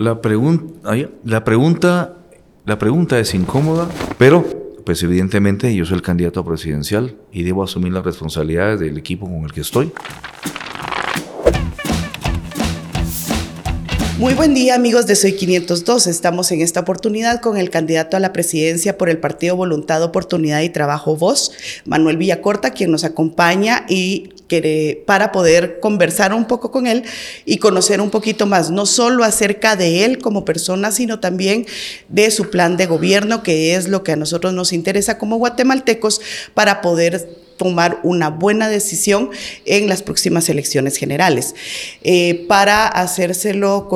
La, pregunta, la, pregunta, la pregunta es incómoda, pero pues evidentemente yo soy el candidato presidencial y debo asumir las responsabilidades del equipo con el que estoy. Muy buen día amigos de Soy 502. Estamos en esta oportunidad con el candidato a la presidencia por el Partido Voluntad, Oportunidad y Trabajo Voz, Manuel Villacorta, quien nos acompaña y para poder conversar un poco con él y conocer un poquito más, no solo acerca de él como persona, sino también de su plan de gobierno, que es lo que a nosotros nos interesa como guatemaltecos para poder tomar una buena decisión en las próximas elecciones generales. Eh, para hacérselo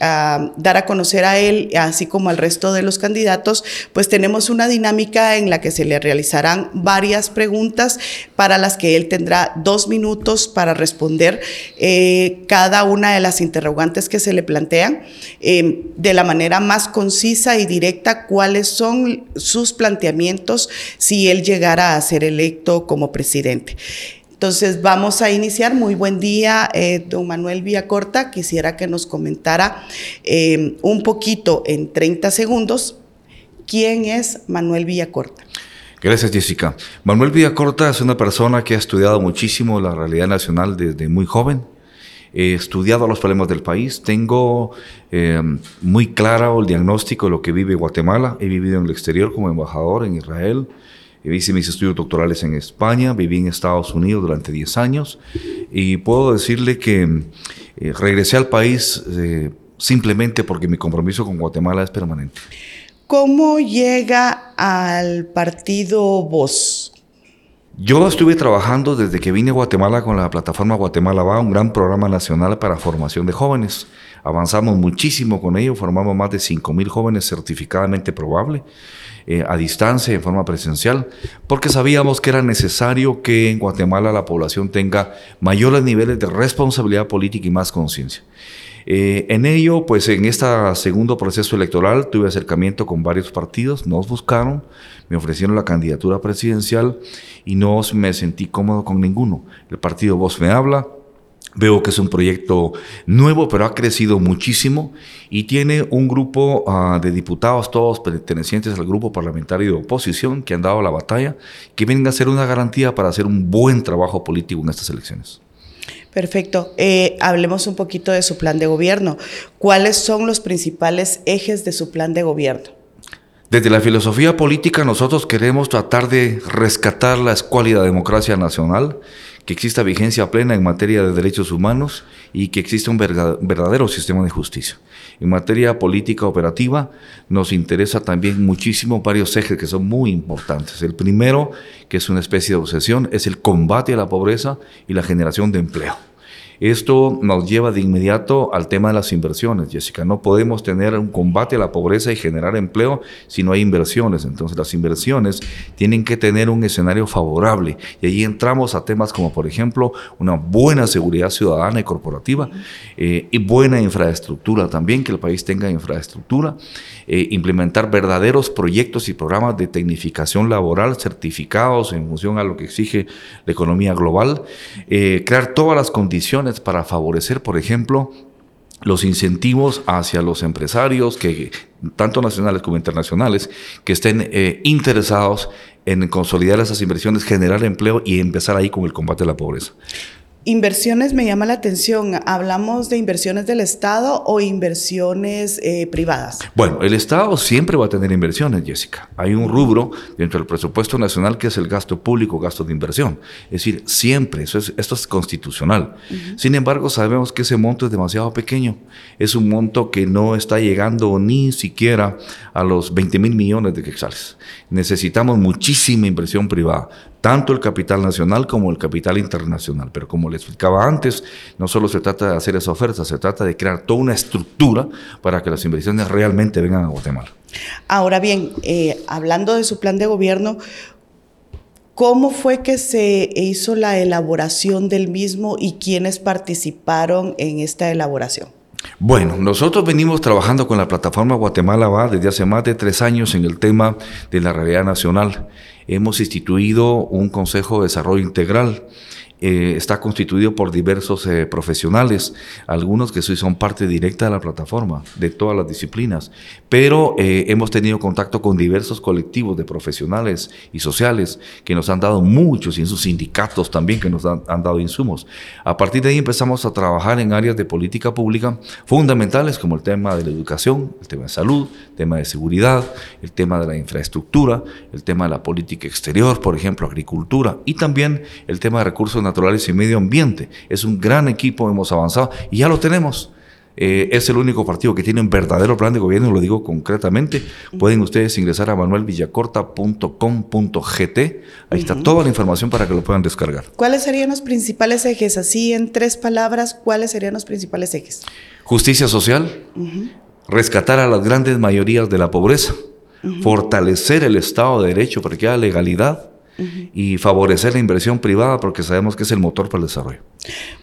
dar a conocer a él, así como al resto de los candidatos, pues tenemos una dinámica en la que se le realizarán varias preguntas para las que él tendrá dos minutos para responder eh, cada una de las interrogantes que se le plantean eh, de la manera más concisa y directa cuáles son sus planteamientos si él llegara a ser electo como presidente. Entonces vamos a iniciar. Muy buen día, eh, don Manuel Villacorta. Quisiera que nos comentara eh, un poquito en 30 segundos quién es Manuel Villacorta. Gracias, Jessica. Manuel Villacorta es una persona que ha estudiado muchísimo la realidad nacional desde muy joven. He estudiado los problemas del país. Tengo eh, muy claro el diagnóstico de lo que vive Guatemala. He vivido en el exterior como embajador en Israel, Hice mis estudios doctorales en España, viví en Estados Unidos durante 10 años y puedo decirle que eh, regresé al país eh, simplemente porque mi compromiso con Guatemala es permanente. ¿Cómo llega al partido Voz? Yo estuve trabajando desde que vine a Guatemala con la plataforma Guatemala Va, un gran programa nacional para formación de jóvenes. Avanzamos muchísimo con ello, formamos más de 5.000 jóvenes certificadamente probables. Eh, a distancia, en forma presencial, porque sabíamos que era necesario que en Guatemala la población tenga mayores niveles de responsabilidad política y más conciencia. Eh, en ello, pues en este segundo proceso electoral tuve acercamiento con varios partidos, nos buscaron, me ofrecieron la candidatura presidencial y no me sentí cómodo con ninguno. El partido Voz me habla, Veo que es un proyecto nuevo, pero ha crecido muchísimo y tiene un grupo ah, de diputados, todos pertenecientes al grupo parlamentario de oposición, que han dado la batalla, que vienen a ser una garantía para hacer un buen trabajo político en estas elecciones. Perfecto. Eh, hablemos un poquito de su plan de gobierno. ¿Cuáles son los principales ejes de su plan de gobierno? Desde la filosofía política nosotros queremos tratar de rescatar la escuálida democracia nacional que exista vigencia plena en materia de derechos humanos y que exista un verdadero sistema de justicia. En materia política operativa nos interesa también muchísimo varios ejes que son muy importantes. El primero, que es una especie de obsesión, es el combate a la pobreza y la generación de empleo. Esto nos lleva de inmediato al tema de las inversiones, Jessica. No podemos tener un combate a la pobreza y generar empleo si no hay inversiones. Entonces las inversiones tienen que tener un escenario favorable. Y ahí entramos a temas como, por ejemplo, una buena seguridad ciudadana y corporativa eh, y buena infraestructura también, que el país tenga infraestructura. Eh, implementar verdaderos proyectos y programas de tecnificación laboral certificados en función a lo que exige la economía global. Eh, crear todas las condiciones para favorecer, por ejemplo, los incentivos hacia los empresarios, que, tanto nacionales como internacionales, que estén eh, interesados en consolidar esas inversiones, generar empleo y empezar ahí con el combate a la pobreza. Inversiones me llama la atención. ¿Hablamos de inversiones del Estado o inversiones eh, privadas? Bueno, el Estado siempre va a tener inversiones, Jessica. Hay un rubro dentro del presupuesto nacional que es el gasto público, gasto de inversión. Es decir, siempre, eso es, esto es constitucional. Sin embargo, sabemos que ese monto es demasiado pequeño. Es un monto que no está llegando ni siquiera a los 20 mil millones de quetzales. Necesitamos muchísima inversión privada tanto el capital nacional como el capital internacional. Pero como le explicaba antes, no solo se trata de hacer esa oferta, se trata de crear toda una estructura para que las inversiones realmente vengan a Guatemala. Ahora bien, eh, hablando de su plan de gobierno, ¿Cómo fue que se hizo la elaboración del mismo y quiénes participaron en esta elaboración? Bueno, nosotros venimos trabajando con la plataforma Guatemala Va desde hace más de tres años en el tema de la realidad nacional. Hemos instituido un Consejo de Desarrollo Integral eh, está constituido por diversos eh, profesionales, algunos que sí son parte directa de la plataforma, de todas las disciplinas, pero eh, hemos tenido contacto con diversos colectivos de profesionales y sociales que nos han dado muchos, y en sus sindicatos también que nos han, han dado insumos. A partir de ahí empezamos a trabajar en áreas de política pública fundamentales como el tema de la educación, el tema de salud, el tema de seguridad, el tema de la infraestructura, el tema de la política exterior, por ejemplo, agricultura, y también el tema de recursos naturales Naturales y Medio Ambiente. Es un gran equipo, hemos avanzado y ya lo tenemos. Eh, es el único partido que tiene un verdadero plan de gobierno, lo digo concretamente. Pueden ustedes ingresar a manuelvillacorta.com.gt. Ahí está toda la información para que lo puedan descargar. ¿Cuáles serían los principales ejes? Así, en tres palabras, ¿cuáles serían los principales ejes? Justicia social, rescatar a las grandes mayorías de la pobreza, fortalecer el Estado de Derecho para que haya legalidad y favorecer la inversión privada porque sabemos que es el motor para el desarrollo.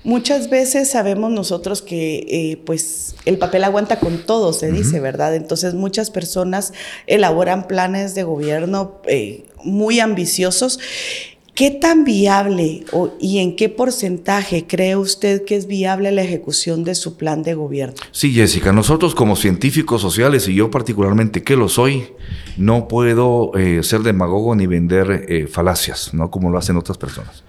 Muchas veces sabemos nosotros que eh, pues el papel aguanta con todo, se dice, ¿verdad? Entonces muchas personas elaboran planes de gobierno eh, muy ambiciosos ¿Qué tan viable y en qué porcentaje cree usted que es viable la ejecución de su plan de gobierno? Sí, Jessica, nosotros como científicos sociales, y yo particularmente que lo soy, no puedo eh, ser demagogo ni vender eh, falacias, ¿no? Como lo hacen otras personas.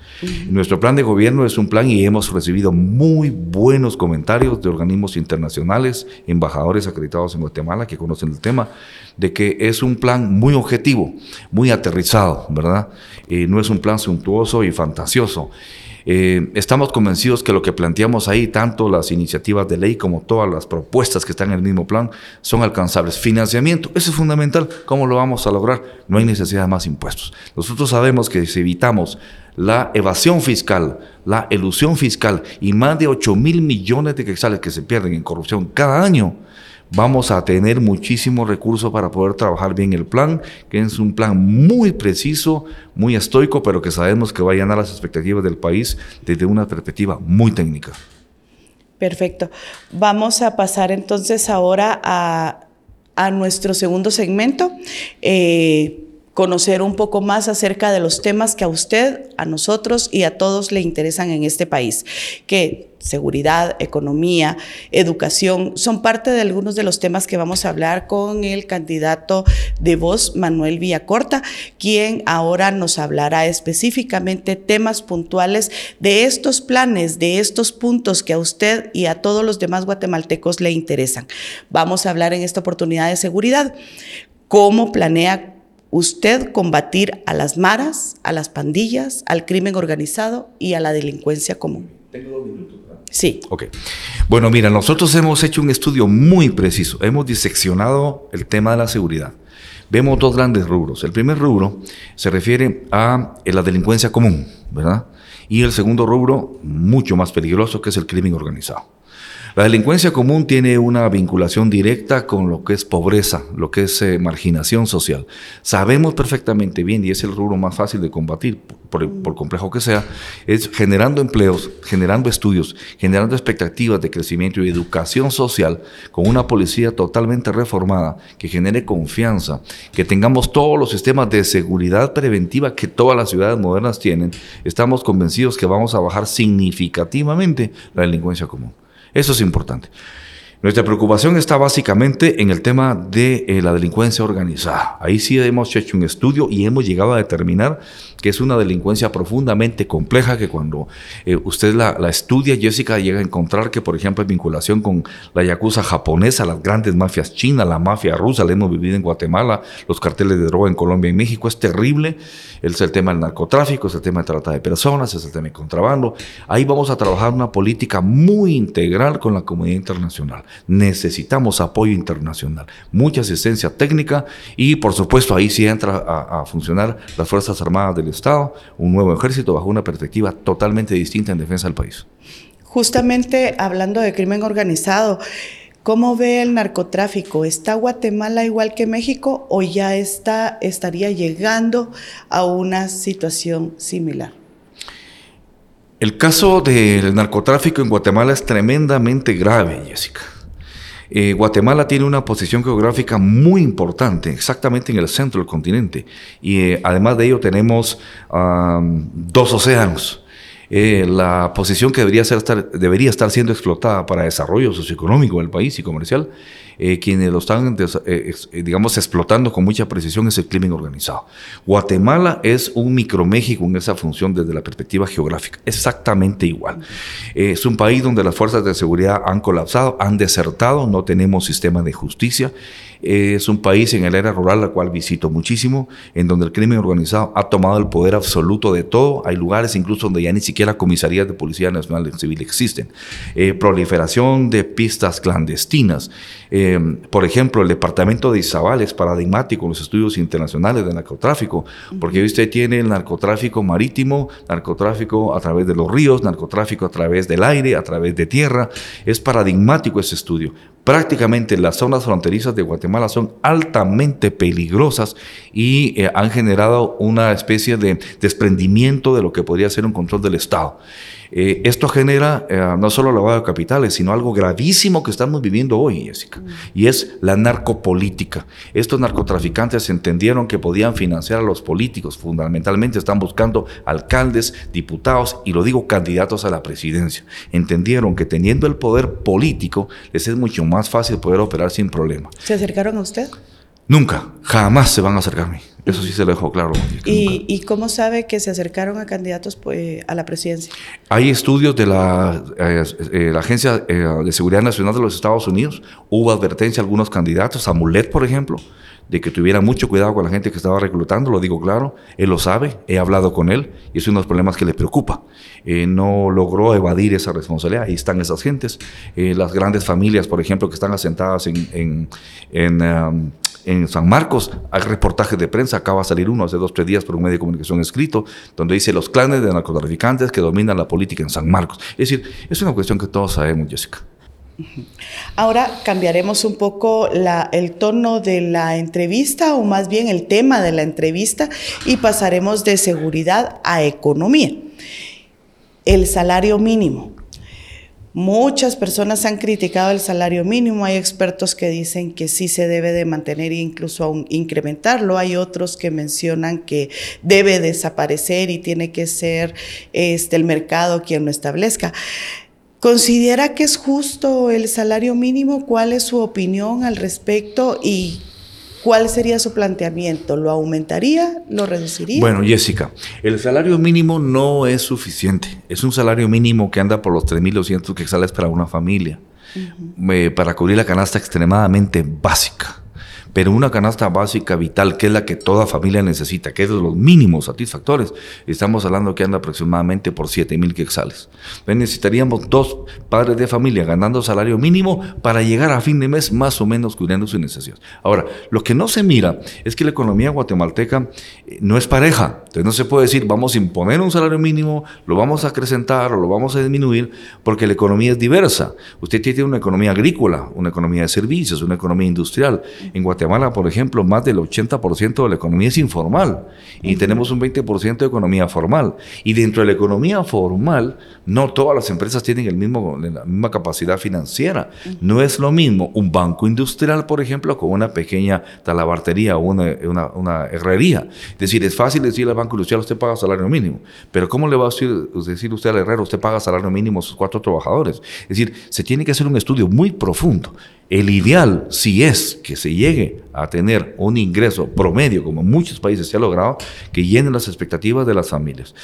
Nuestro plan de gobierno es un plan y hemos recibido muy buenos comentarios de organismos internacionales, embajadores acreditados en Guatemala que conocen el tema, de que es un plan muy objetivo, muy aterrizado, ¿verdad? Eh, no es un plan suntuoso y fantasioso. Eh, estamos convencidos que lo que planteamos ahí, tanto las iniciativas de ley como todas las propuestas que están en el mismo plan, son alcanzables. Financiamiento, eso es fundamental. ¿Cómo lo vamos a lograr? No hay necesidad de más impuestos. Nosotros sabemos que si evitamos la evasión fiscal, la elusión fiscal y más de 8 mil millones de quetzales que se pierden en corrupción cada año, vamos a tener muchísimos recursos para poder trabajar bien el plan, que es un plan muy preciso, muy estoico, pero que sabemos que va a llenar las expectativas del país desde una perspectiva muy técnica. Perfecto. Vamos a pasar entonces ahora a, nuestro segundo segmento. Eh, conocer un poco más acerca de los temas que a usted, a nosotros y a todos le interesan en este país, que seguridad, economía, educación, son parte de algunos de los temas que vamos a hablar con el candidato de voz, Manuel Villacorta, quien ahora nos hablará específicamente temas puntuales de estos planes, de estos puntos que a usted y a todos los demás guatemaltecos le interesan. Vamos a hablar en esta oportunidad de seguridad. ¿Cómo planea usted combatir a las maras, a las pandillas, al crimen organizado y a la delincuencia común. Tengo dos minutos. Sí. Ok. Bueno, mira, nosotros hemos hecho un estudio muy preciso. Hemos diseccionado el tema de la seguridad. Vemos dos grandes rubros. El primer rubro se refiere a la delincuencia común, ¿verdad? Y el segundo rubro, mucho más peligroso, que es el crimen organizado. La delincuencia común tiene una vinculación directa con lo que es pobreza, lo que es eh, marginación social. Sabemos perfectamente bien, y es el rubro más fácil de combatir, por, por, complejo que sea, es generando empleos, generando estudios, generando expectativas de crecimiento y educación social con una policía totalmente reformada, que genere confianza, que tengamos todos los sistemas de seguridad preventiva que todas las ciudades modernas tienen. Estamos convencidos que vamos a bajar significativamente la delincuencia común. Eso es importante. Nuestra preocupación está básicamente en el tema de eh, la delincuencia organizada. Ahí sí hemos hecho un estudio y hemos llegado a determinar que es una delincuencia profundamente compleja que cuando eh, usted la, estudia, Jessica llega a encontrar que, por ejemplo, en vinculación con la yakuza japonesa, las grandes mafias chinas, la mafia rusa, la hemos vivido en Guatemala, los carteles de droga en Colombia y México, es terrible. Es el tema del narcotráfico, es el tema de trata de personas, es el tema de contrabando. Ahí vamos a trabajar una política muy integral con la comunidad internacional. Necesitamos apoyo internacional, mucha asistencia técnica y, por supuesto, ahí sí entra a, a funcionar las Fuerzas Armadas del Estado, un nuevo ejército bajo una perspectiva totalmente distinta en defensa del país. Justamente hablando de crimen organizado, ¿cómo ve el narcotráfico? ¿Está Guatemala igual que México o ya está, estaría llegando a una situación similar? El caso del narcotráfico en Guatemala es tremendamente grave, Jessica. Eh, Guatemala tiene una posición geográfica muy importante, exactamente en el centro del continente. Y eh, además de ello tenemos dos océanos. eh, la posición que debería, ser estar, debería estar siendo explotada para desarrollo socioeconómico del país y comercial, eh, quienes lo están, eh, digamos, explotando con mucha precisión es el crimen organizado. Guatemala es un microméxico en esa función desde la perspectiva geográfica, exactamente igual. es un país donde las fuerzas de seguridad han colapsado, han desertado, no tenemos sistema de justicia. Es un país en el era rural, la cual visito muchísimo, en donde el crimen organizado ha tomado el poder absoluto de todo. Hay lugares incluso donde ya ni siquiera comisarías de Policía Nacional Civil existen. Eh, proliferación de pistas clandestinas. Eh, por ejemplo, el departamento de Izabal es paradigmático en los estudios internacionales de narcotráfico, porque usted tiene el narcotráfico marítimo, narcotráfico a través de los ríos, narcotráfico a través del aire, a través de tierra. Es paradigmático ese estudio prácticamente las zonas fronterizas de Guatemala son altamente peligrosas y eh, han generado una especie de desprendimiento de lo que podría ser un control del Estado. Eh, esto genera eh, no solo lavado de capitales, sino algo gravísimo que estamos viviendo hoy, Jessica, y es la narcopolítica. Estos narcotraficantes entendieron que podían financiar a los políticos, fundamentalmente están buscando alcaldes, diputados y lo digo candidatos a la presidencia. Entendieron que teniendo el poder político les es mucho más fácil poder operar sin problema. ¿Se acercaron a usted? Nunca, jamás se van a acercar a mí. Eso sí se lo dejo claro. ¿Y, cómo sabe que se acercaron a candidatos pues, a la presidencia? Hay estudios de la, eh, eh, la Agencia eh, de Seguridad Nacional de los Estados Unidos. Hubo advertencia a algunos candidatos, a Mulet, por ejemplo, de que tuviera mucho cuidado con la gente que estaba reclutando, lo digo claro, él lo sabe, he hablado con él y es uno de los problemas que le preocupa. no logró evadir esa responsabilidad, ahí están esas gentes, las grandes familias, por ejemplo, que están asentadas en, en, um, en San Marcos hay reportajes de prensa, acaba de salir uno hace dos o tres días por un medio de comunicación escrito, donde dice los clanes de narcotraficantes que dominan la política en San Marcos. Es decir, es una cuestión que todos sabemos, Jessica. Ahora cambiaremos un poco el tono de la entrevista o más bien el tema de la entrevista y pasaremos de seguridad a economía. El salario mínimo. Muchas personas han criticado el salario mínimo, hay expertos que dicen que sí se debe de mantener e incluso aún incrementarlo, hay otros que mencionan que debe desaparecer y tiene que ser este, el mercado quien lo establezca. ¿Considera que es justo el salario mínimo? ¿Cuál es su opinión al respecto? Y ¿Cuál sería su planteamiento? ¿Lo aumentaría? ¿Lo reduciría? Bueno, Jessica, el salario mínimo no es suficiente. Es un salario mínimo que anda por los 3.200 que sale para una familia, eh, para cubrir la canasta extremadamente básica pero una canasta básica vital, que es la que toda familia necesita, que es de los mínimos satisfactores, estamos hablando que anda aproximadamente por 7 mil quexales. necesitaríamos dos padres de familia ganando salario mínimo para llegar a fin de mes más o menos cubriendo sus necesidades. Ahora, lo que no se mira es que la economía guatemalteca eh, no es pareja. Entonces no se puede decir vamos a imponer un salario mínimo, lo vamos a acrecentar o lo vamos a disminuir, porque la economía es diversa. Usted tiene una economía agrícola, una economía de servicios, una economía industrial. En Guatemala Guatemala, por ejemplo, más del 80% de la economía es informal y tenemos un 20% de economía formal. Y dentro de la economía formal, no todas las empresas tienen el mismo, la misma capacidad financiera. No es lo mismo un banco industrial, por ejemplo, con una pequeña talabartería o una, una, herrería. Es decir, es fácil decirle al banco industrial, usted paga salario mínimo, pero ¿cómo le va a decir usted al herrero, usted paga salario mínimo a sus cuatro trabajadores? Es decir, se tiene que hacer un estudio muy profundo el ideal, si es que se llegue a tener un ingreso promedio, como en muchos países se ha logrado, que llene las expectativas de las familias.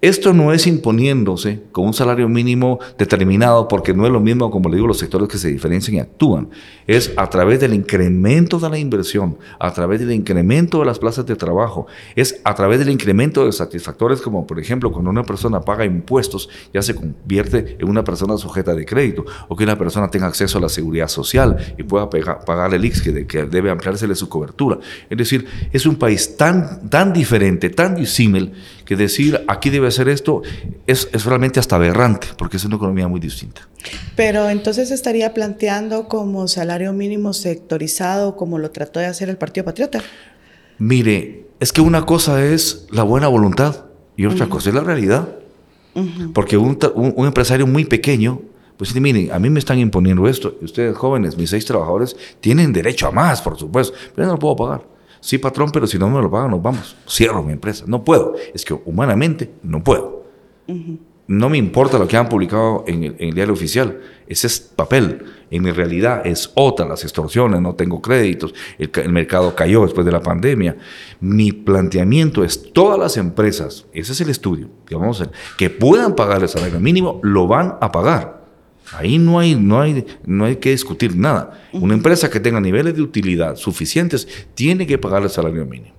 Esto no es imponiéndose con un salario mínimo determinado, porque no es lo mismo, como le digo, los sectores que se diferencian y actúan. Es a través del incremento de la inversión, a través del incremento de las plazas de trabajo, es a través del incremento de satisfactores, como por ejemplo, cuando una persona paga impuestos, ya se convierte en una persona sujeta de crédito, o que una persona tenga acceso a la seguridad social y pueda pagar el IX, que, debe ampliársele su cobertura. Es decir, es un país tan, tan diferente, tan disímil, que decir aquí debe ser esto es, es realmente hasta aberrante, porque es una economía muy distinta. Pero entonces estaría planteando como salario mínimo sectorizado, como lo trató de hacer el Partido Patriota. Mire, es que una cosa es la buena voluntad y otra cosa es la realidad. Porque un, un, empresario muy pequeño, pues miren, a mí me están imponiendo esto, y ustedes jóvenes, mis seis trabajadores, tienen derecho a más, por supuesto, pero yo no lo puedo pagar. Sí, patrón, pero si no me lo pagan, nos vamos. Cierro mi empresa. No puedo. Es que humanamente no puedo. no me importa lo que han publicado en el, diario oficial, ese es papel. En mi realidad es otra, las extorsiones, no tengo créditos, el, mercado cayó después de la pandemia. Mi planteamiento es todas las empresas, ese es el estudio que vamos a hacer, que puedan pagar el salario mínimo, lo van a pagar. Ahí no hay, no hay, no hay que discutir nada. Una empresa que tenga niveles de utilidad suficientes tiene que pagar el salario mínimo.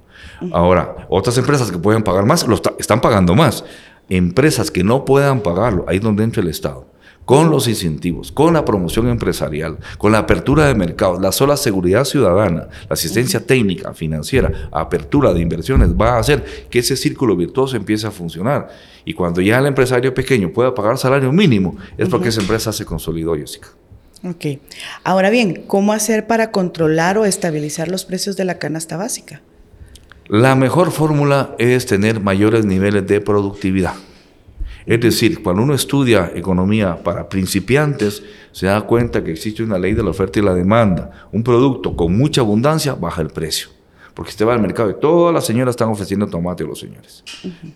Ahora, otras empresas que pueden pagar más, lo están pagando más empresas que no puedan pagarlo, ahí es donde entra el Estado, con los incentivos, con la promoción empresarial, con la apertura de mercados, la sola seguridad ciudadana, la asistencia técnica, financiera, apertura de inversiones, va a hacer que ese círculo virtuoso empiece a funcionar. Y cuando ya el empresario pequeño pueda pagar salario mínimo, es porque esa empresa se consolidó, Jessica. Ok. Ahora bien, ¿cómo hacer para controlar o estabilizar los precios de la canasta básica? La mejor fórmula es tener mayores niveles de productividad. Es decir, cuando uno estudia economía para principiantes, se da cuenta que existe una ley de la oferta y la demanda. Un producto con mucha abundancia baja el precio. Porque usted va al mercado y todas las señoras están ofreciendo tomate a los señores.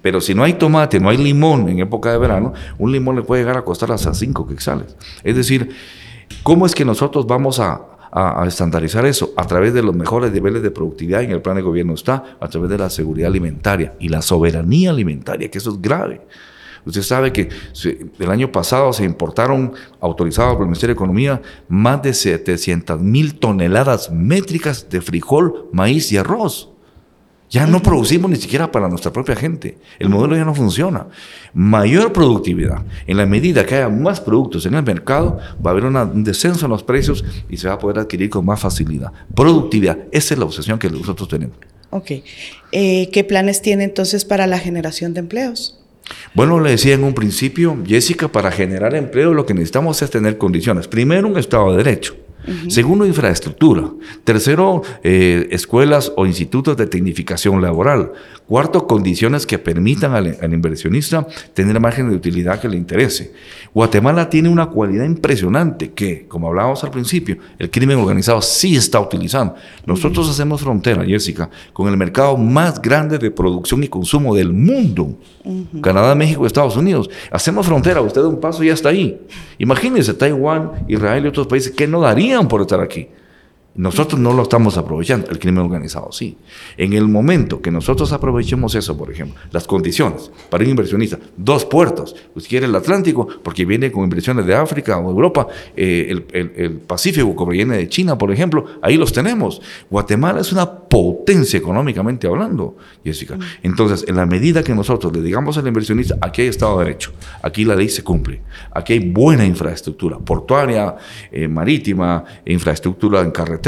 Pero si no hay tomate, no hay limón en época de verano, un limón le puede llegar a costar hasta 5 quexales. Es decir, ¿cómo es que nosotros vamos a, a, estandarizar eso a través de los mejores niveles de productividad en el plan de gobierno está, a través de la seguridad alimentaria y la soberanía alimentaria, que eso es grave. Usted sabe que el año pasado se importaron, autorizados por el Ministerio de Economía, más de 700 mil toneladas métricas de frijol, maíz y arroz. Ya no producimos ni siquiera para nuestra propia gente. El modelo ya no funciona. Mayor productividad. En la medida que haya más productos en el mercado, va a haber un descenso en los precios y se va a poder adquirir con más facilidad. Productividad. Esa es la obsesión que nosotros tenemos. Ok. Eh, ¿Qué planes tiene entonces para la generación de empleos? Bueno, le decía en un principio, Jessica, para generar empleo lo que necesitamos es tener condiciones. Primero, un Estado de Derecho. Segundo, infraestructura. Tercero, eh, escuelas o institutos de tecnificación laboral. Cuarto, condiciones que permitan al, inversionista tener margen de utilidad que le interese. Guatemala tiene una cualidad impresionante que, como hablábamos al principio, el crimen organizado sí está utilizando. Nosotros hacemos frontera, Jessica, con el mercado más grande de producción y consumo del mundo. Canadá, México, Estados Unidos. Hacemos frontera, usted da un paso y ya está ahí. Imagínense Taiwán, Israel y otros países que no darían por estar aquí. Nosotros no lo estamos aprovechando, el crimen organizado sí. En el momento que nosotros aprovechemos eso, por ejemplo, las condiciones para un inversionista, dos puertos, pues quiere el Atlántico, porque viene con inversiones de África o Europa, eh, el, Pacífico, como viene de China, por ejemplo, ahí los tenemos. Guatemala es una potencia económicamente hablando, Jessica. Entonces, en la medida que nosotros le digamos al inversionista, aquí hay Estado de Derecho, aquí la ley se cumple, aquí hay buena infraestructura portuaria, eh, marítima, infraestructura en carretera,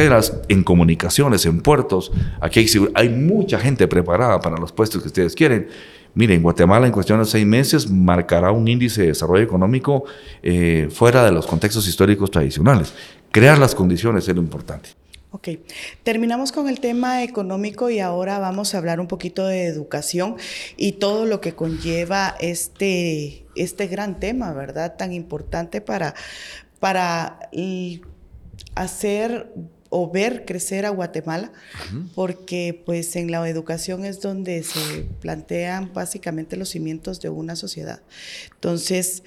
en comunicaciones, en puertos. Aquí hay, mucha gente preparada para los puestos que ustedes quieren. Miren, Guatemala en cuestión de seis meses marcará un índice de desarrollo económico eh, fuera de los contextos históricos tradicionales. Crear las condiciones es lo importante. Ok, terminamos con el tema económico y ahora vamos a hablar un poquito de educación y todo lo que conlleva este, este gran tema, ¿verdad? Tan importante para, para hacer o ver crecer a Guatemala, porque pues en la educación es donde se plantean básicamente los cimientos de una sociedad. Entonces,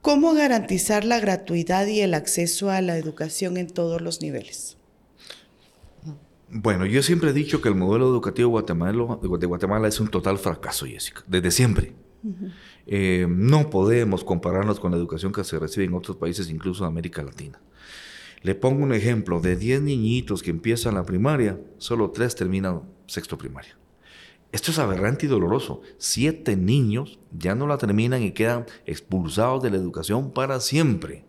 ¿cómo garantizar la gratuidad y el acceso a la educación en todos los niveles? Bueno, yo siempre he dicho que el modelo educativo de Guatemala es un total fracaso, Jessica, desde siempre. Eh, no podemos compararnos con la educación que se recibe en otros países, incluso en América Latina. Le pongo un ejemplo, de 10 niñitos que empiezan la primaria, solo 3 terminan sexto primaria. Esto es aberrante y doloroso. Siete niños ya no la terminan y quedan expulsados de la educación para siempre.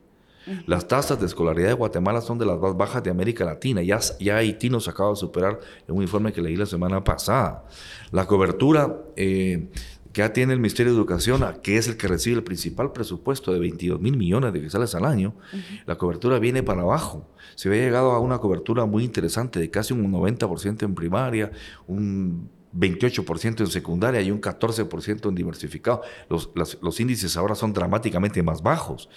Las tasas de escolaridad de Guatemala son de las más bajas de América Latina. Ya, ya Haití nos acaba de superar en un informe que leí la semana pasada. La cobertura eh, que ya tiene el Ministerio de Educación, que es el que recibe el principal presupuesto de 22 mil millones de quetzales al año, la cobertura viene para abajo. Se había llegado a una cobertura muy interesante de casi un 90% en primaria, un 28% en secundaria y un 14% en diversificado. Los, los índices ahora son dramáticamente más bajos.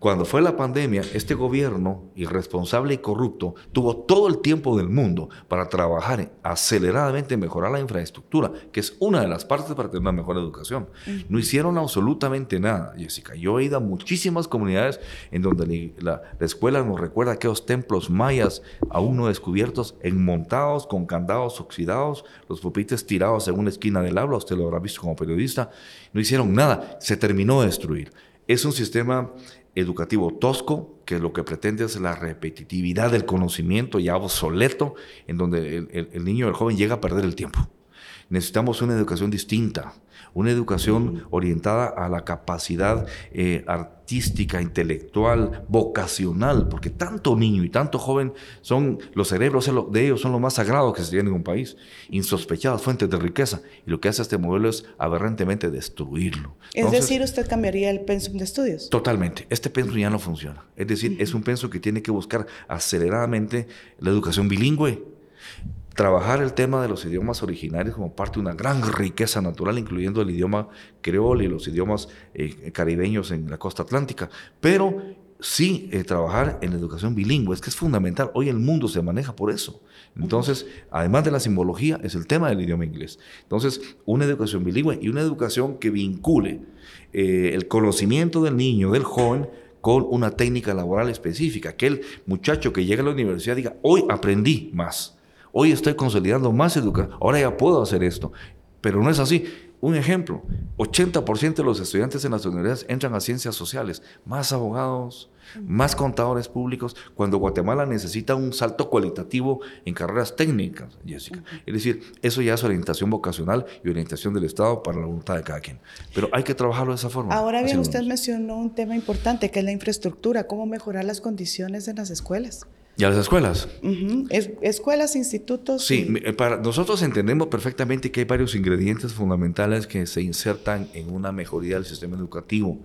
Cuando fue la pandemia, este gobierno irresponsable y corrupto tuvo todo el tiempo del mundo para trabajar aceleradamente en mejorar la infraestructura, que es una de las partes para tener una mejor educación. No hicieron absolutamente nada, Jessica. Yo he ido a muchísimas comunidades en donde la, escuela nos recuerda aquellos templos mayas aún no descubiertos, enmontados con candados oxidados, los pupitres tirados en una esquina del aula, usted lo habrá visto como periodista. No hicieron nada, se terminó de destruir. Es un sistema educativo tosco, que lo que pretende es la repetitividad del conocimiento ya obsoleto, en donde el, niño o el joven llega a perder el tiempo. Necesitamos una educación distinta, una educación orientada a la capacidad eh, artística, intelectual, vocacional, porque tanto niño y tanto joven son, los cerebros de ellos son lo más sagrado que se tiene en un país, insospechadas fuentes de riqueza, y lo que hace este modelo es aberrantemente destruirlo. Es decir, ¿usted cambiaría el pensum de estudios? Totalmente, este pensum ya no funciona, es decir, es un pensum que tiene que buscar aceleradamente la educación bilingüe, trabajar el tema de los idiomas originarios como parte de una gran riqueza natural, incluyendo el idioma creol y los idiomas eh, caribeños en la costa atlántica, pero sí eh, trabajar en la educación bilingüe, es que es fundamental. Hoy el mundo se maneja por eso. Entonces, además de la simbología, es el tema del idioma inglés. Entonces, una educación bilingüe y una educación que vincule eh, el conocimiento del niño, del joven, con una técnica laboral específica. Que el muchacho que llega a la universidad diga, hoy aprendí más Hoy estoy consolidando más educación. Ahora ya puedo hacer esto. Pero no es así. Un ejemplo, 80% de los estudiantes en las universidades entran a ciencias sociales, más abogados, más contadores públicos, cuando Guatemala necesita un salto cualitativo en carreras técnicas, Jessica. Es decir, eso ya es orientación vocacional y orientación del Estado para la voluntad de cada quien. Pero hay que trabajarlo de esa forma. Ahora bien, usted mencionó un tema importante que es la infraestructura, cómo mejorar las condiciones en las escuelas. ¿Y a las escuelas? escuelas, institutos. Sí, eh, para, nosotros entendemos perfectamente que hay varios ingredientes fundamentales que se insertan en una mejoría del sistema educativo.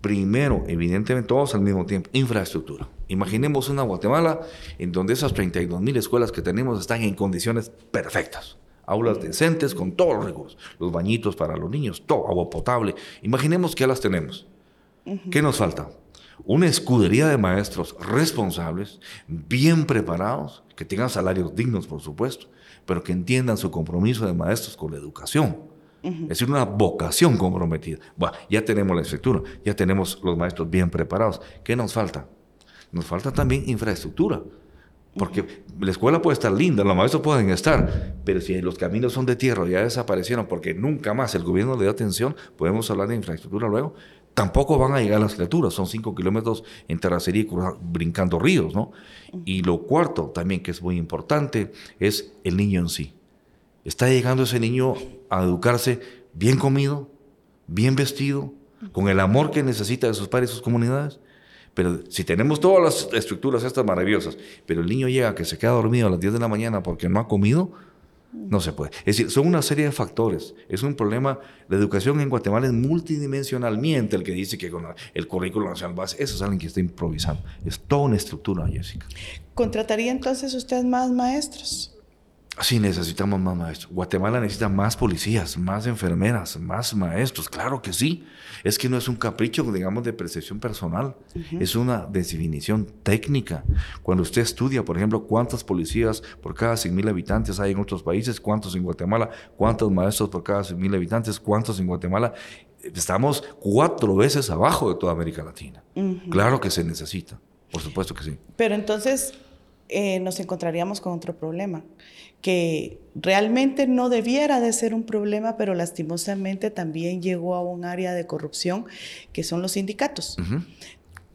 Primero, evidentemente, todos al mismo tiempo, infraestructura. Imaginemos una Guatemala en donde esas 32 mil escuelas que tenemos están en condiciones perfectas. Aulas decentes con todos los recursos, los bañitos para los niños, todo, agua potable. Imaginemos que ya las tenemos. ¿Qué nos falta? Una escudería de maestros responsables, bien preparados, que tengan salarios dignos, por supuesto, pero que entiendan su compromiso de maestros con la educación. Es decir, una vocación comprometida. Bueno, ya tenemos la estructura, ya tenemos los maestros bien preparados. ¿Qué nos falta? Nos falta también infraestructura. Porque la escuela puede estar linda, los maestros pueden estar, pero si los caminos son de tierra ya desaparecieron porque nunca más el gobierno le da atención, podemos hablar de infraestructura luego, tampoco van a llegar las criaturas, son cinco kilómetros en terracería brincando ríos, ¿no? Y lo cuarto también que es muy importante es el niño en sí. Está llegando ese niño a educarse bien comido, bien vestido, con el amor que necesita de sus padres y sus comunidades. Pero si tenemos todas las estructuras estas maravillosas, pero el niño llega que se queda dormido a las 10 de la mañana porque no ha comido, no se puede. Es decir, son una serie de factores. Es un problema. La educación en Guatemala es multidimensional. Miente el que dice que con el currículo nacional base, eso es alguien que está improvisando. Es toda una estructura, Jessica. ¿Contrataría entonces usted más maestros? Sí, necesitamos más maestros. Guatemala necesita más policías, más enfermeras, más maestros. Claro que sí. Es que no es un capricho, digamos, de percepción personal. Es una definición técnica. Cuando usted estudia, por ejemplo, cuántas policías por cada 100 mil habitantes hay en otros países, cuántos en Guatemala, cuántos maestros por cada 100 mil habitantes, cuántos en Guatemala, estamos cuatro veces abajo de toda América Latina. Claro que se necesita. Por supuesto que sí. Pero entonces eh, nos encontraríamos con otro problema, que realmente no debiera de ser un problema, pero lastimosamente también llegó a un área de corrupción, que son los sindicatos.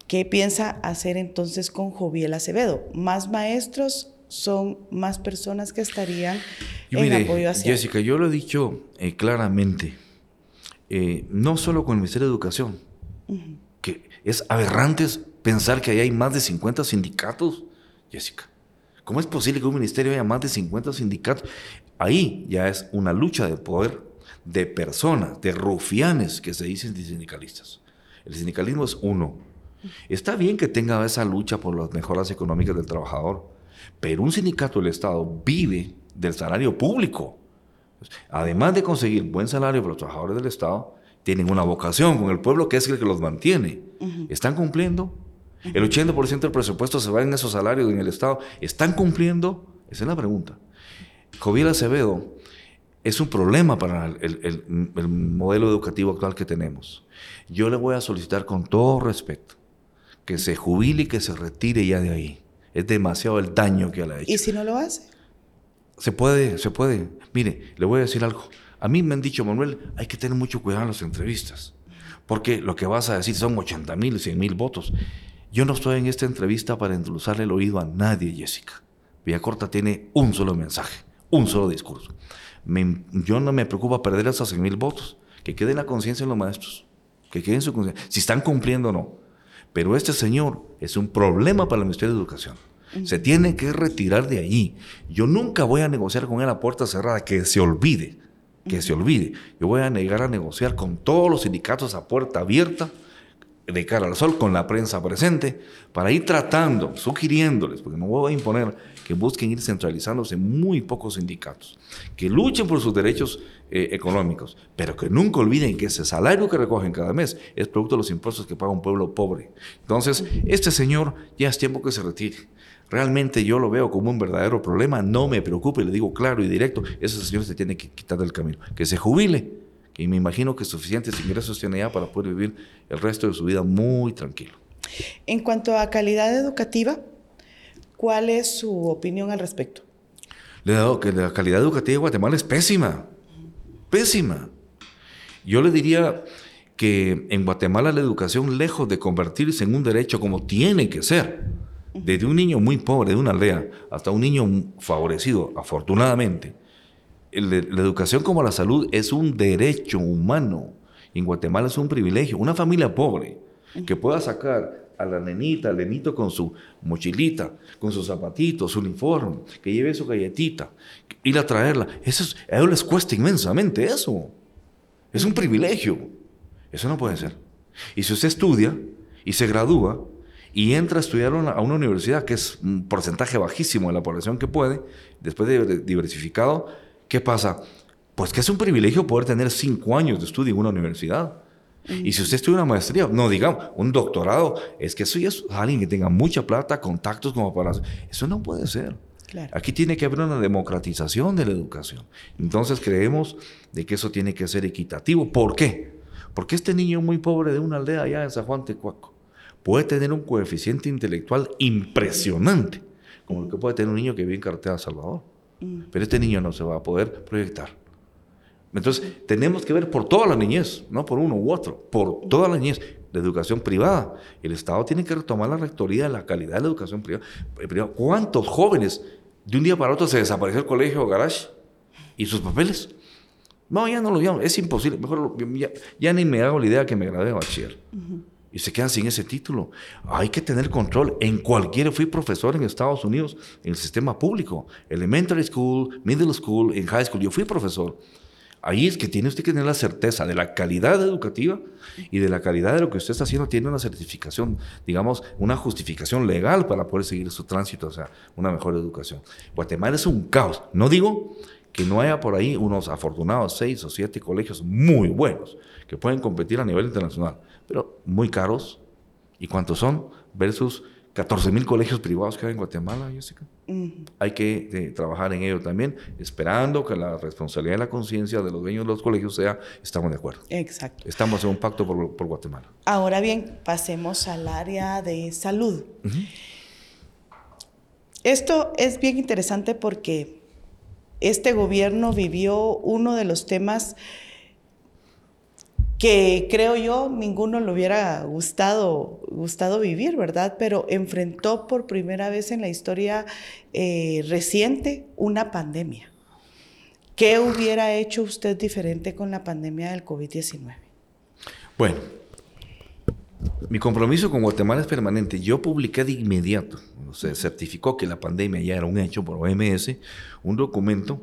¿Qué piensa hacer entonces con Joviel Acevedo? ¿Más maestros son más personas que estarían en apoyo hacia Jessica, yo lo he dicho eh, claramente, eh, no solo con el Ministerio de Educación, que es aberrante pensar que ahí hay más de 50 sindicatos Jessica. ¿Cómo es posible que un ministerio haya más de 50 sindicatos? Ahí ya es una lucha de poder de personas, de rufianes que se dicen sindicalistas. El sindicalismo es uno. Está bien que tenga esa lucha por las mejoras económicas del trabajador, pero un sindicato del Estado vive del salario público. Además de conseguir buen salario para los trabajadores del Estado, tienen una vocación con el pueblo que es el que los mantiene. ¿Están cumpliendo? El 80% del presupuesto se va en esos salarios en el Estado. ¿Están cumpliendo? Esa es la pregunta. Joviel Acevedo es un problema para el, modelo educativo actual que tenemos. Yo le voy a solicitar con todo respeto que se jubile y que se retire ya de ahí. Es demasiado el daño que le ha hecho. ¿Y si no lo hace? Se puede, se puede. Mire, le voy a decir algo. A mí me han dicho, Manuel, hay que tener mucho cuidado en las entrevistas, porque lo que vas a decir son 80 mil, 100 mil votos. Yo no estoy en esta entrevista para endulzarle el oído a nadie, Jessica. Corta tiene un solo mensaje, un solo discurso. yo no me preocupa perder esos 100 mil votos, que quede en la conciencia de los maestros, que quede en su conciencia, si están cumpliendo o no. Pero este señor es un problema para el Ministerio de Educación. Se tiene que retirar de allí. Yo nunca voy a negociar con él a puerta cerrada, que se olvide que se olvide. Yo voy a negar a negociar con todos los sindicatos a puerta abierta, de cara al sol, con la prensa presente, para ir tratando, sugiriéndoles, porque no voy a imponer que busquen ir centralizándose muy pocos sindicatos, que luchen por sus derechos eh, económicos, pero que nunca olviden que ese salario que recogen cada mes es producto de los impuestos que paga un pueblo pobre. Entonces, este señor ya es tiempo que se retire realmente yo lo veo como un verdadero problema, no me preocupe, le digo claro y directo, ese señor se tiene que quitar del camino, que se jubile, y me imagino que suficientes ingresos tiene ya para poder vivir el resto de su vida muy tranquilo. En cuanto a calidad educativa, ¿cuál es su opinión al respecto? Le he dado que la calidad educativa de Guatemala es pésima, pésima. Yo le diría que en Guatemala la educación, lejos de convertirse en un derecho como tiene que ser, desde un niño muy pobre de una aldea hasta un niño favorecido, afortunadamente, la educación como la salud es un derecho humano. En Guatemala es un privilegio. Una familia pobre que pueda sacar a la nenita, al nenito con su mochilita, con sus zapatitos, su uniforme, que lleve su galletita, ir a traerla. Eso a ellos les cuesta inmensamente eso. Es un privilegio. Eso no puede ser. Y si usted estudia y se gradúa, y entra a estudiar a una universidad que es un porcentaje bajísimo de la población que puede, después de diversificado, ¿qué pasa? Pues que es un privilegio poder tener cinco años de estudio en una universidad. Y si usted estudia una maestría, no digamos, un doctorado, es que eso ya es alguien que tenga mucha plata, contactos como para... Eso no puede ser. Aquí tiene que haber una democratización de la educación. Entonces creemos de que eso tiene que ser equitativo. ¿Por qué? Porque este niño muy pobre de una aldea allá en San Juan Tecuaco, puede tener un coeficiente intelectual impresionante, como el que puede tener un niño que vive en Carretera Salvador. Mm. Pero este niño no se va a poder proyectar. Entonces, tenemos que ver por toda la niñez, no por uno u otro, por toda la niñez. La educación privada. El Estado tiene que retomar la rectoría de la calidad de la educación privada. ¿Cuántos jóvenes de un día para otro se desapareció el colegio Garage y sus papeles? No, ya no lo llamo, es imposible. Mejor ya, ni me hago la idea que me gradué de bachiller y se quedan sin ese título. Hay que tener control. En cualquier, fui profesor en Estados Unidos, en el sistema público, elementary school, middle school, en high school, yo fui profesor. Ahí es que tiene usted que tener la certeza de la calidad educativa y de la calidad de lo que usted está haciendo. Tiene una certificación, digamos, una justificación legal para poder seguir su tránsito o sea, una mejor educación. Guatemala es un caos. No digo que no haya por ahí unos afortunados seis o siete colegios muy buenos que pueden competir a nivel internacional pero muy caros. ¿Y cuántos son? Versus 14 mil colegios privados que hay en Guatemala, Jessica. Hay que eh, trabajar en ello también, esperando que la responsabilidad de la conciencia de los dueños de los colegios sea, estamos de acuerdo. Exacto. Estamos en un pacto por, por Guatemala. Ahora bien, pasemos al área de salud. Esto es bien interesante porque este gobierno vivió uno de los temas que creo yo ninguno le hubiera gustado, gustado vivir, ¿verdad? Pero enfrentó por primera vez en la historia eh, reciente una pandemia. ¿Qué hubiera hecho usted diferente con la pandemia del COVID-19? Bueno, mi compromiso con Guatemala es permanente. Yo publiqué de inmediato, se certificó que la pandemia ya era un hecho por OMS, un documento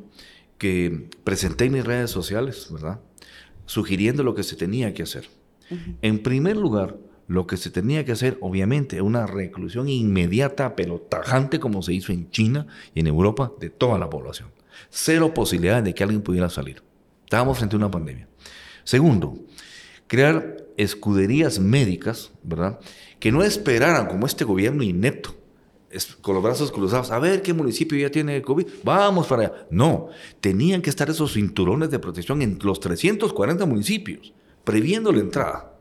que presenté en mis redes sociales, ¿verdad? Sugiriendo lo que se tenía que hacer. En primer lugar, lo que se tenía que hacer, obviamente, una reclusión inmediata, pero tajante, como se hizo en China y en Europa, de toda la población. Cero posibilidad de que alguien pudiera salir. Estábamos frente a una pandemia. Segundo, crear escuderías médicas, ¿verdad? Que no esperaran como este gobierno inepto, con los brazos cruzados, a ver qué municipio ya tiene COVID, vamos para allá. No, tenían que estar esos cinturones de protección en los 340 municipios, previendo la entrada.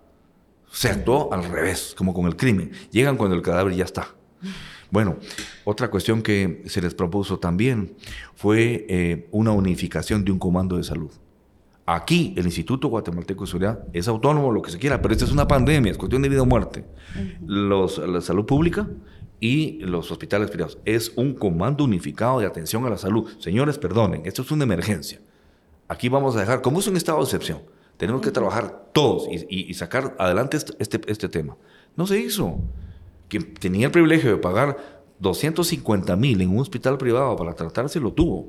Se actuó al revés, como con el crimen. Llegan cuando el cadáver ya está. Bueno, otra cuestión que se les propuso también fue eh, una unificación de un comando de salud. Aquí el Instituto Guatemalteco de Seguridad es autónomo, lo que se quiera, pero esta es una pandemia, es cuestión de vida o muerte. Los, la salud pública y los hospitales privados. Es un comando unificado de atención a la salud. Señores, perdonen, esto es una emergencia. Aquí vamos a dejar, como es un estado de excepción, tenemos que trabajar todos y, sacar adelante este, este, este, tema. No se hizo. Quien tenía el privilegio de pagar 250 mil en un hospital privado para tratarse lo tuvo.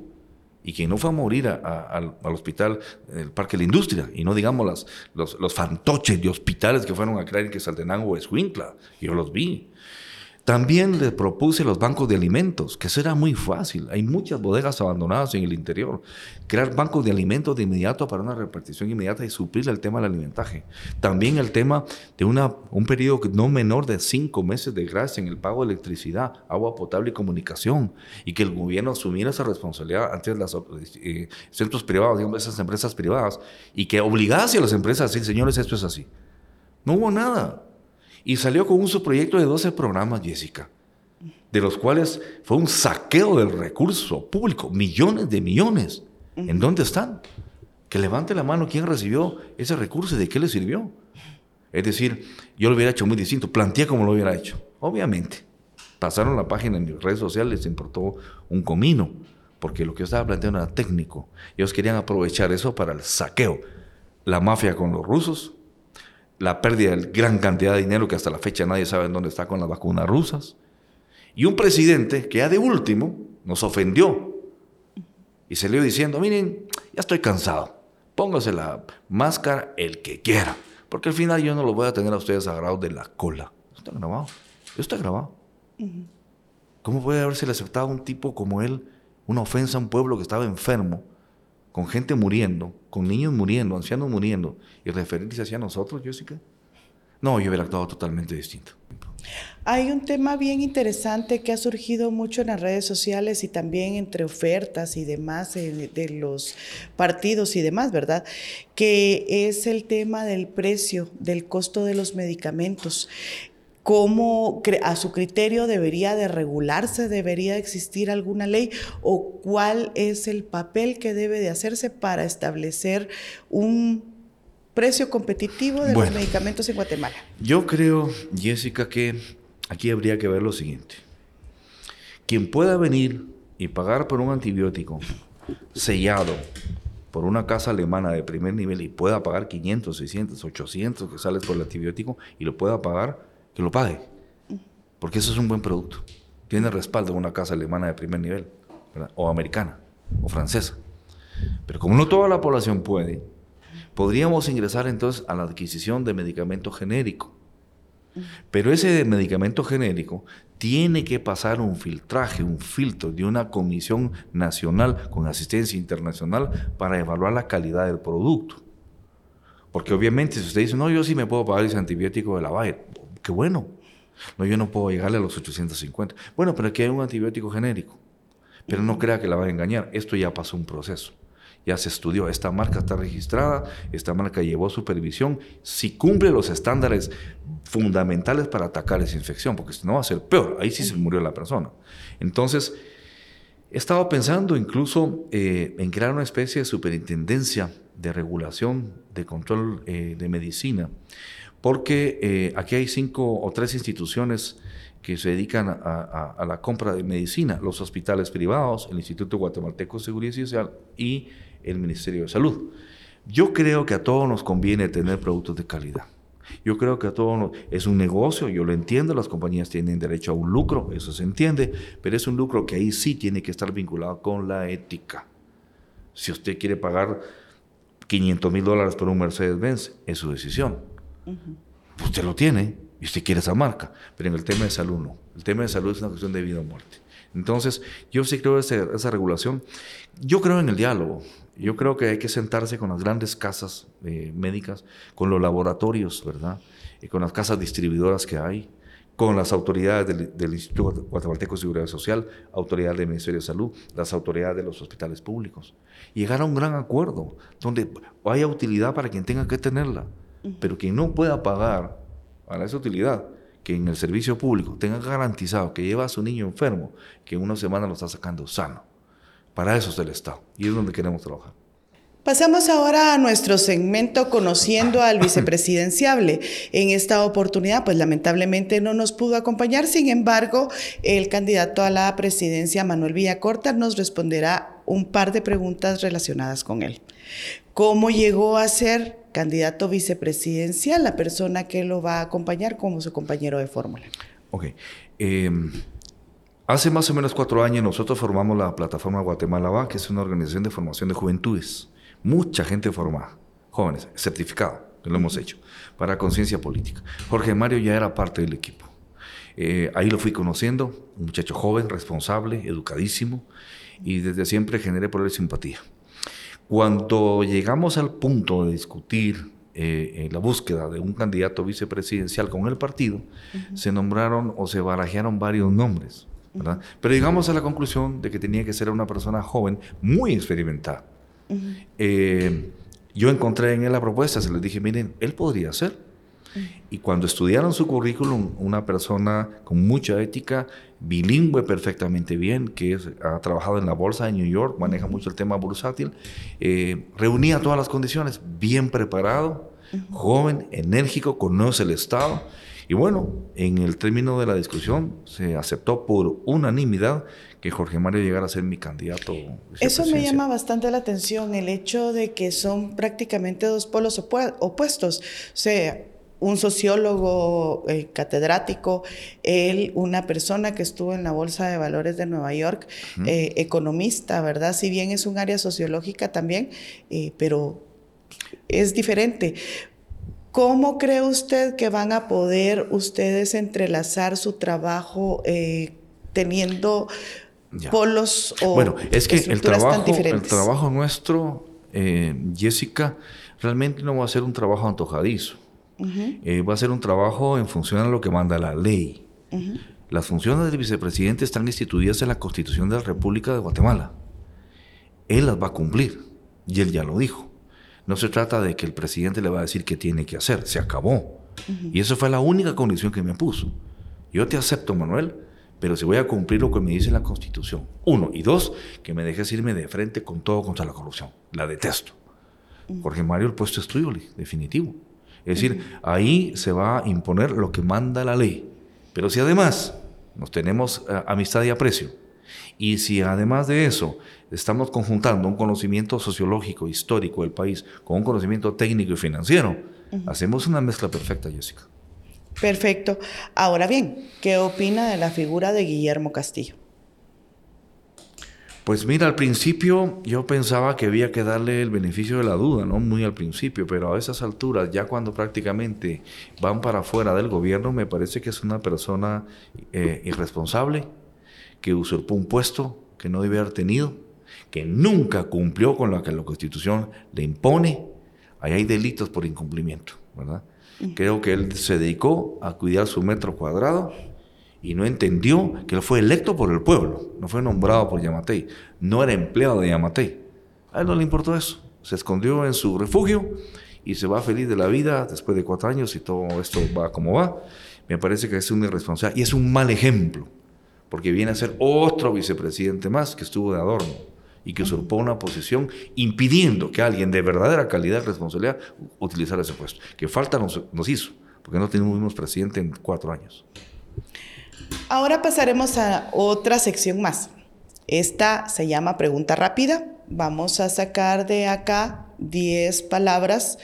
Y quien no fue a morir al, hospital del Parque de la Industria, y no digamos las, los, los fantoches de hospitales que fueron a crear en que Saltenango o Escuintla, yo los vi. También le propuse los bancos de alimentos, que eso era muy fácil. Hay muchas bodegas abandonadas en el interior. Crear bancos de alimentos de inmediato para una repartición inmediata y suplir el tema del alimentaje. También el tema de una, un periodo no menor de cinco meses de gracia en el pago de electricidad, agua potable y comunicación. Y que el gobierno asumiera esa responsabilidad ante los eh, centros privados, digamos, esas empresas privadas. Y que obligase a las empresas a decir, señores, esto es así. No hubo nada. Y salió con un subproyecto de 12 programas, Jessica, de los cuales fue un saqueo del recurso público, millones de millones. ¿En dónde están? Que levante la mano quién recibió ese recurso y de qué le sirvió. Es decir, yo lo hubiera hecho muy distinto, planteé como lo hubiera hecho. Obviamente, pasaron la página en mis redes sociales, les importó un comino, porque lo que yo estaba planteando era técnico. Ellos querían aprovechar eso para el saqueo. La mafia con los rusos, la pérdida de gran cantidad de dinero que hasta la fecha nadie sabe dónde está con las vacunas rusas. Y un presidente que ya de último nos ofendió y salió diciendo, miren, ya estoy cansado, póngase la máscara el que quiera, porque al final yo no lo voy a tener a ustedes agarrados de la cola. Está grabado, eso está grabado. ¿Cómo puede haberse aceptado a un tipo como él una ofensa a un pueblo que estaba enfermo? Con gente muriendo, con niños muriendo, ancianos muriendo, y referirse hacia nosotros, Jessica? No, yo hubiera actuado totalmente distinto. Hay un tema bien interesante que ha surgido mucho en las redes sociales y también entre ofertas y demás eh, de los partidos y demás, ¿verdad? Que es el tema del precio, del costo de los medicamentos cómo a su criterio debería de regularse, debería existir alguna ley o cuál es el papel que debe de hacerse para establecer un precio competitivo de los medicamentos en Guatemala. Yo creo, Jessica, que aquí habría que ver lo siguiente. Quien pueda venir y pagar por un antibiótico sellado por una casa alemana de primer nivel y pueda pagar 500, 600, 800 que sales por el antibiótico y lo pueda pagar, que lo pague. Porque eso es un buen producto. Tiene respaldo una casa alemana de primer nivel, o americana, o francesa. Pero como no toda la población puede, podríamos ingresar entonces a la adquisición de medicamento genérico. Pero ese medicamento genérico tiene que pasar un filtraje, un filtro de una comisión nacional con asistencia internacional para evaluar la calidad del producto. Porque obviamente si usted dice, no, yo sí me puedo pagar ese antibiótico de la Bayer, Qué bueno. No, yo no puedo llegarle a los 850. Bueno, pero aquí hay un antibiótico genérico. Pero no crea que la va a engañar. Esto ya pasó un proceso. Ya se estudió. Esta marca está registrada. Esta marca llevó supervisión. Si cumple los estándares fundamentales para atacar esa infección, porque si no va a ser peor. Ahí sí se murió la persona. Entonces, he estado pensando incluso eh, en crear una especie de superintendencia de regulación, de control eh, de medicina porque eh, aquí hay cinco o tres instituciones que se dedican a, la compra de medicina, los hospitales privados, el Instituto Guatemalteco de Seguridad Social y el Ministerio de Salud. Yo creo que a todos nos conviene tener productos de calidad. Yo creo que a todos nos, es un negocio, yo lo entiendo, las compañías tienen derecho a un lucro, eso se entiende, pero es un lucro que ahí sí tiene que estar vinculado con la ética. Si usted quiere pagar 500 mil dólares por un Mercedes-Benz, es su decisión Usted lo tiene y usted quiere esa marca, pero en el tema de salud no. El tema de salud es una cuestión de vida o muerte. Entonces, yo sí creo esa, esa regulación. Yo creo en el diálogo. Yo creo que hay que sentarse con las grandes casas eh, médicas, con los laboratorios, ¿verdad? Y con las casas distribuidoras que hay, con las autoridades del, Instituto Guatemalteco de Seguridad Social, autoridades del Ministerio de Salud, las autoridades de los hospitales públicos. llegar a un gran acuerdo donde haya utilidad para quien tenga que tenerla, pero quien no pueda pagar para esa utilidad, que en el servicio público tenga garantizado que lleva a su niño enfermo, que en una semana lo está sacando sano. Para eso es el Estado y es donde queremos trabajar. Pasamos ahora a nuestro segmento Conociendo al Vicepresidenciable. En esta oportunidad, pues lamentablemente no nos pudo acompañar, sin embargo, el candidato a la presidencia, Manuel Villacorta, nos responderá un par de preguntas relacionadas con él. ¿Cómo llegó a ser candidato vicepresidencial, la persona que lo va a acompañar como su compañero de fórmula? Ok. Em, hace más o menos cuatro años nosotros formamos la plataforma Guatemala Va, que es una organización de formación de juventudes mucha gente formada, jóvenes, certificado, que lo hemos hecho, para conciencia política. Jorge Mario ya era parte del equipo. Eh, ahí lo fui conociendo, un muchacho joven, responsable, educadísimo, y desde siempre generé por él simpatía. Cuando llegamos al punto de discutir eh, la búsqueda de un candidato vicepresidencial con el partido, se nombraron o se barajearon varios nombres. ¿verdad? Pero llegamos a la conclusión de que tenía que ser una persona joven, muy experimentada eh, yo encontré en él la propuesta, se les dije, miren, él podría ser. Y cuando estudiaron su currículum, una persona con mucha ética, bilingüe perfectamente bien, que ha trabajado en la bolsa de New York, maneja mucho el tema bursátil, eh, reunía todas las condiciones, bien preparado, joven, enérgico, conoce el Estado. Y bueno, en el término de la discusión se aceptó por unanimidad que Jorge Mario llegara a ser mi candidato. Eso me llama bastante la atención, el hecho de que son prácticamente dos polos opuestos. O sea, un sociólogo eh, catedrático, él, una persona que estuvo en la Bolsa de Valores de Nueva York, eh, economista, ¿verdad? Si bien es un área sociológica también, eh, pero es diferente. ¿Cómo cree usted que van a poder ustedes entrelazar su trabajo teniendo polos o Bueno, es que el trabajo, el trabajo nuestro, Jessica, realmente no va a ser un trabajo antojadizo. Eh, va a ser un trabajo en función de lo que manda la ley. Las funciones del vicepresidente están instituidas en la Constitución de la República de Guatemala. Él las va a cumplir y él ya lo dijo. No se trata de que el presidente le va a decir qué tiene que hacer, se acabó. Y esa fue la única condición que me puso. Yo te acepto, Manuel, pero si voy a cumplir lo que me dice la Constitución. Uno. Y dos, que me dejes irme de frente con todo contra la corrupción. La detesto. Jorge Mario, el puesto es tuyo, definitivo. Es decir, ahí se va a imponer lo que manda la ley. Pero si además nos tenemos eh, amistad y aprecio, y si además de eso estamos conjuntando un conocimiento sociológico, histórico del país con un conocimiento técnico y financiero, hacemos una mezcla perfecta, Jessica. Perfecto. Ahora bien, ¿qué opina de la figura de Guillermo Castillo? Pues mira, al principio yo pensaba que había que darle el beneficio de la duda, no muy al principio, pero a esas alturas, ya cuando prácticamente van para afuera del gobierno, me parece que es una persona eh, irresponsable, que usurpó un puesto que no debe haber tenido, que nunca cumplió con lo que la Constitución le impone. Ahí hay delitos por incumplimiento, ¿verdad? Creo que él se dedicó a cuidar su metro cuadrado y no entendió que él fue electo por el pueblo, no fue nombrado por Yamatei, no era empleado de Yamatei. A él no le importó eso, se escondió en su refugio y se va feliz de la vida después de cuatro años y todo esto va como va. Me parece que es un irresponsable y es un mal ejemplo, porque viene a ser otro vicepresidente más que estuvo de adorno y que usurpó una posición impidiendo que alguien de verdadera calidad y responsabilidad utilizara ese puesto. Que falta nos, hizo, porque no tenemos presidente en cuatro años. Ahora pasaremos a otra sección más. Esta se llama pregunta rápida. Vamos a sacar de acá 10 palabras,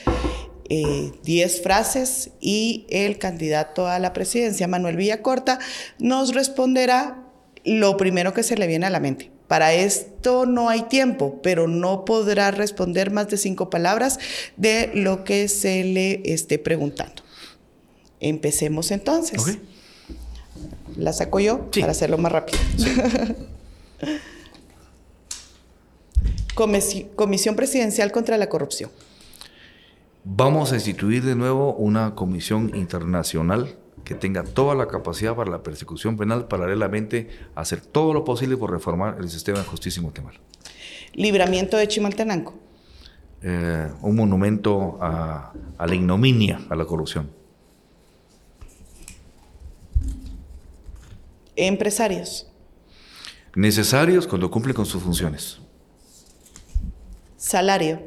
10 eh, frases y el candidato a la presidencia, Manuel Villacorta, nos responderá lo primero que se le viene a la mente. Para esto no hay tiempo, pero no podrá responder más de cinco palabras de lo que se le esté preguntando. Empecemos entonces. La saco yo para hacerlo más rápido. Comisión Presidencial contra la Corrupción. Vamos a instituir de nuevo una comisión internacional que tenga toda la capacidad para la persecución penal, paralelamente a hacer todo lo posible por reformar el sistema de justicia en Guatemala. Libramiento de Chimaltenango. Eh, un monumento a, a la ignominia, a la corrupción. Empresarios. Necesarios cuando cumplen con sus funciones. Salario.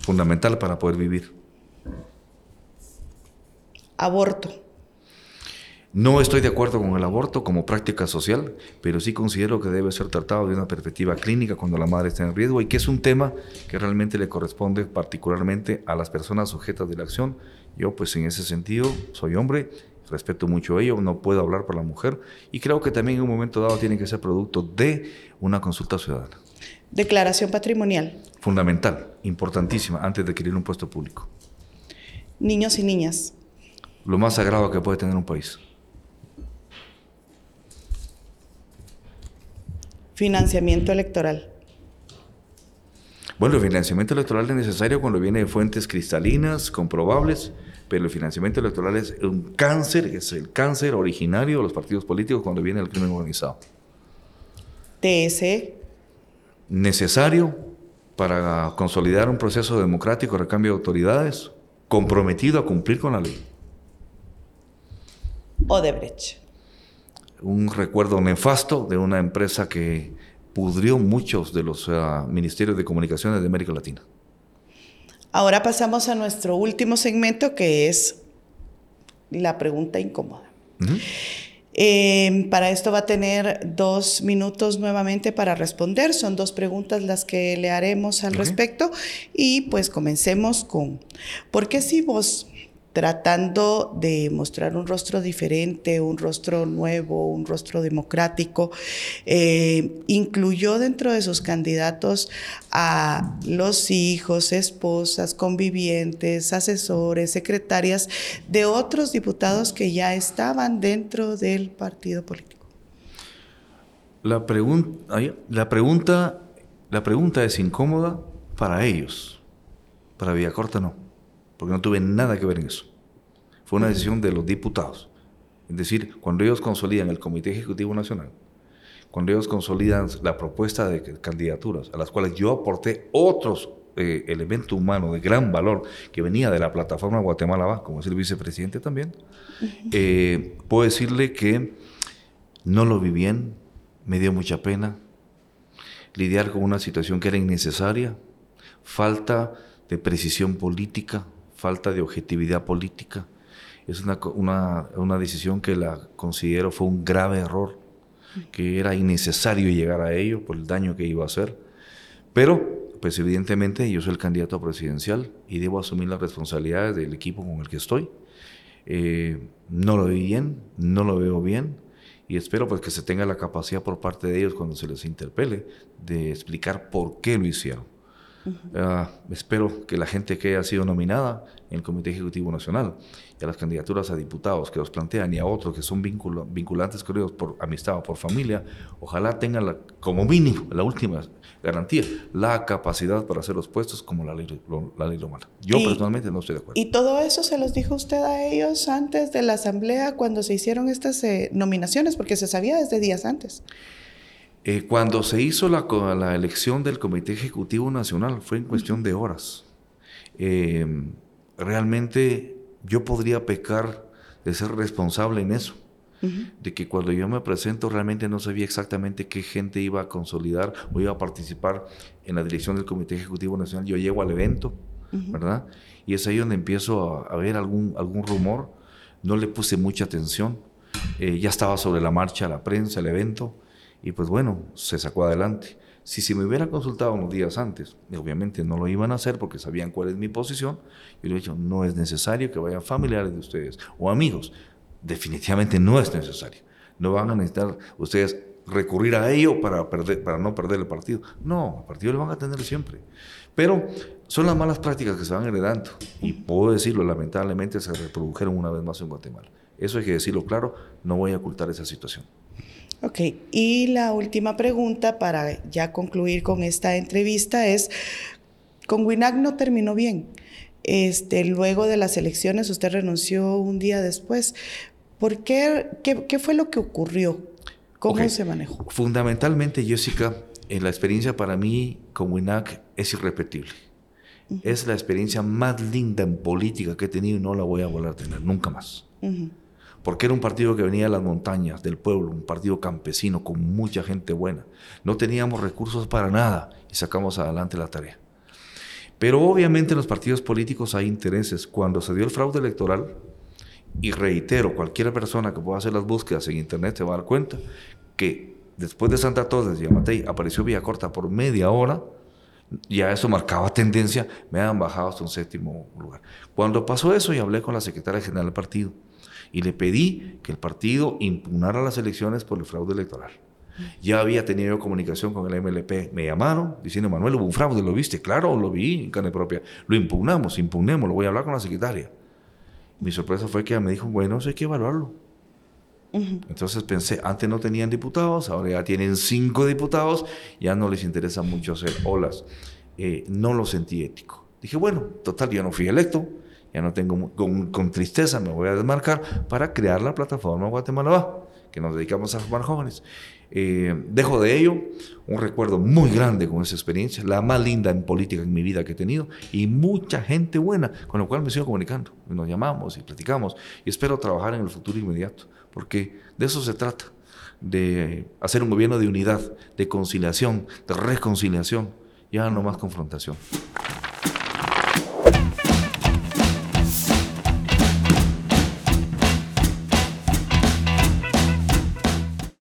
Fundamental para poder vivir. Aborto. No estoy de acuerdo con el aborto como práctica social, pero sí considero que debe ser tratado de una perspectiva clínica cuando la madre está en riesgo y que es un tema que realmente le corresponde particularmente a las personas sujetas de la acción. Yo pues en ese sentido soy hombre, respeto mucho ello, no puedo hablar por la mujer y creo que también en un momento dado tiene que ser producto de una consulta ciudadana. Declaración patrimonial. Fundamental, importantísima, antes de adquirir un puesto público. Niños y niñas. Lo más sagrado que puede tener un país. Financiamiento electoral. Bueno, el financiamiento electoral es necesario cuando viene de fuentes cristalinas, comprobables, pero el financiamiento electoral es un cáncer, es el cáncer originario de los partidos políticos cuando viene el crimen organizado. TSE. Necesario para consolidar un proceso democrático de recambio de autoridades, comprometido a cumplir con la ley. Odebrecht un recuerdo nefasto de una empresa que pudrió muchos de los uh, ministerios de comunicaciones de América Latina. Ahora pasamos a nuestro último segmento que es la pregunta incómoda. Uh -huh. eh, para esto va a tener dos minutos nuevamente para responder. Son dos preguntas las que le haremos al respecto. Y pues comencemos con, ¿por qué si vos tratando de mostrar un rostro diferente, un rostro nuevo, un rostro democrático. Eh, incluyó dentro de sus candidatos a los hijos, esposas, convivientes, asesores, secretarias de otros diputados que ya estaban dentro del partido político. La, la, pregunta, la pregunta es incómoda para ellos, para Villacorta no porque no tuve nada que ver en eso. Fue una decisión de los diputados. Es decir, cuando ellos consolidan el Comité Ejecutivo Nacional, cuando ellos consolidan la propuesta de candidaturas a las cuales yo aporté otros eh, elementos humanos de gran valor que venía de la plataforma Guatemala Va, como es el vicepresidente también, eh, puedo decirle que no lo vi bien, me dio mucha pena lidiar con una situación que era innecesaria, falta de precisión política, falta de objetividad política. Es una, una, una, decisión que la considero fue un grave error, que era innecesario llegar a ello por el daño que iba a hacer. Pero, pues evidentemente yo soy el candidato presidencial y debo asumir las responsabilidades del equipo con el que estoy. Eh, no lo vi bien, no lo veo bien y espero pues que se tenga la capacidad por parte de ellos cuando se les interpele de explicar por qué lo hicieron. Uh -huh. uh, espero que la gente que haya sido nominada en el Comité Ejecutivo Nacional y a las candidaturas a diputados que los plantean y a otros que son vincul vinculantes con ellos por amistad o por familia, ojalá tengan la, como mínimo la última garantía, la capacidad para hacer los puestos como la ley, lo, la ley lo manda. Yo y, personalmente no estoy de acuerdo. ¿Y todo eso se los dijo usted a ellos antes de la asamblea cuando se hicieron estas eh, nominaciones? Porque se sabía desde días antes. Eh, cuando se hizo la, la, elección del Comité Ejecutivo Nacional fue en cuestión de horas. Eh, realmente yo podría pecar de ser responsable en eso. Uh -huh. De que cuando yo me presento realmente no sabía exactamente qué gente iba a consolidar o iba a participar en la dirección del Comité Ejecutivo Nacional. Yo llego al evento, uh -huh. ¿verdad? Y es ahí donde empiezo a, a, ver algún, algún rumor. No le puse mucha atención. Eh, ya estaba sobre la marcha la prensa, el evento. Y pues bueno, se sacó adelante. Si se me hubiera consultado unos días antes, obviamente no lo iban a hacer porque sabían cuál es mi posición, yo le he dicho, no es necesario que vayan familiares de ustedes o amigos. Definitivamente no es necesario. No van a necesitar ustedes recurrir a ello para, perder, para no perder el partido. No, el partido lo van a tener siempre. Pero son las malas prácticas que se van heredando. Y puedo decirlo, lamentablemente se reprodujeron una vez más en Guatemala. Eso hay que decirlo claro, no voy a ocultar esa situación. Ok, y la última pregunta para ya concluir con esta entrevista es, con WINAC no terminó bien. Este, luego de las elecciones usted renunció un día después. ¿Por qué? ¿Qué, fue lo que ocurrió? ¿Cómo se manejó? Fundamentalmente, Jessica, en la experiencia para mí con WINAC es irrepetible. Es la experiencia más linda en política que he tenido y no la voy a volver a tener nunca más porque era un partido que venía de las montañas, del pueblo, un partido campesino con mucha gente buena. No teníamos recursos para nada y sacamos adelante la tarea. Pero obviamente en los partidos políticos hay intereses. Cuando se dio el fraude electoral, y reitero, cualquier persona que pueda hacer las búsquedas en internet se va a dar cuenta que después de Santa Torres y Amatei apareció Corta por media hora, ya eso marcaba tendencia, me han bajado hasta un séptimo lugar. Cuando pasó eso y hablé con la secretaria general del partido, y le pedí que el partido impugnara las elecciones por el fraude electoral. Ya había tenido comunicación con el MLP. Me llamaron diciendo, Manuel, hubo un fraude, ¿lo viste? Claro, lo vi en carne propia. Lo impugnamos, impugnemos, lo voy a hablar con la secretaria. Mi sorpresa fue que ella me dijo, bueno, eso hay que evaluarlo. Entonces pensé, antes no tenían diputados, ahora ya tienen cinco diputados, ya no les interesa mucho hacer olas. Eh, no lo sentí ético. Dije, bueno, total, yo no fui electo, ya no tengo, con, tristeza me voy a desmarcar para crear la plataforma Guatemala Va, que nos dedicamos a formar jóvenes. Eh, dejo de ello un recuerdo muy grande con esa experiencia, la más linda en política en mi vida que he tenido y mucha gente buena con la cual me sigo comunicando. Nos llamamos y platicamos y espero trabajar en el futuro inmediato, porque de eso se trata, de hacer un gobierno de unidad, de conciliación, de reconciliación, ya no más confrontación.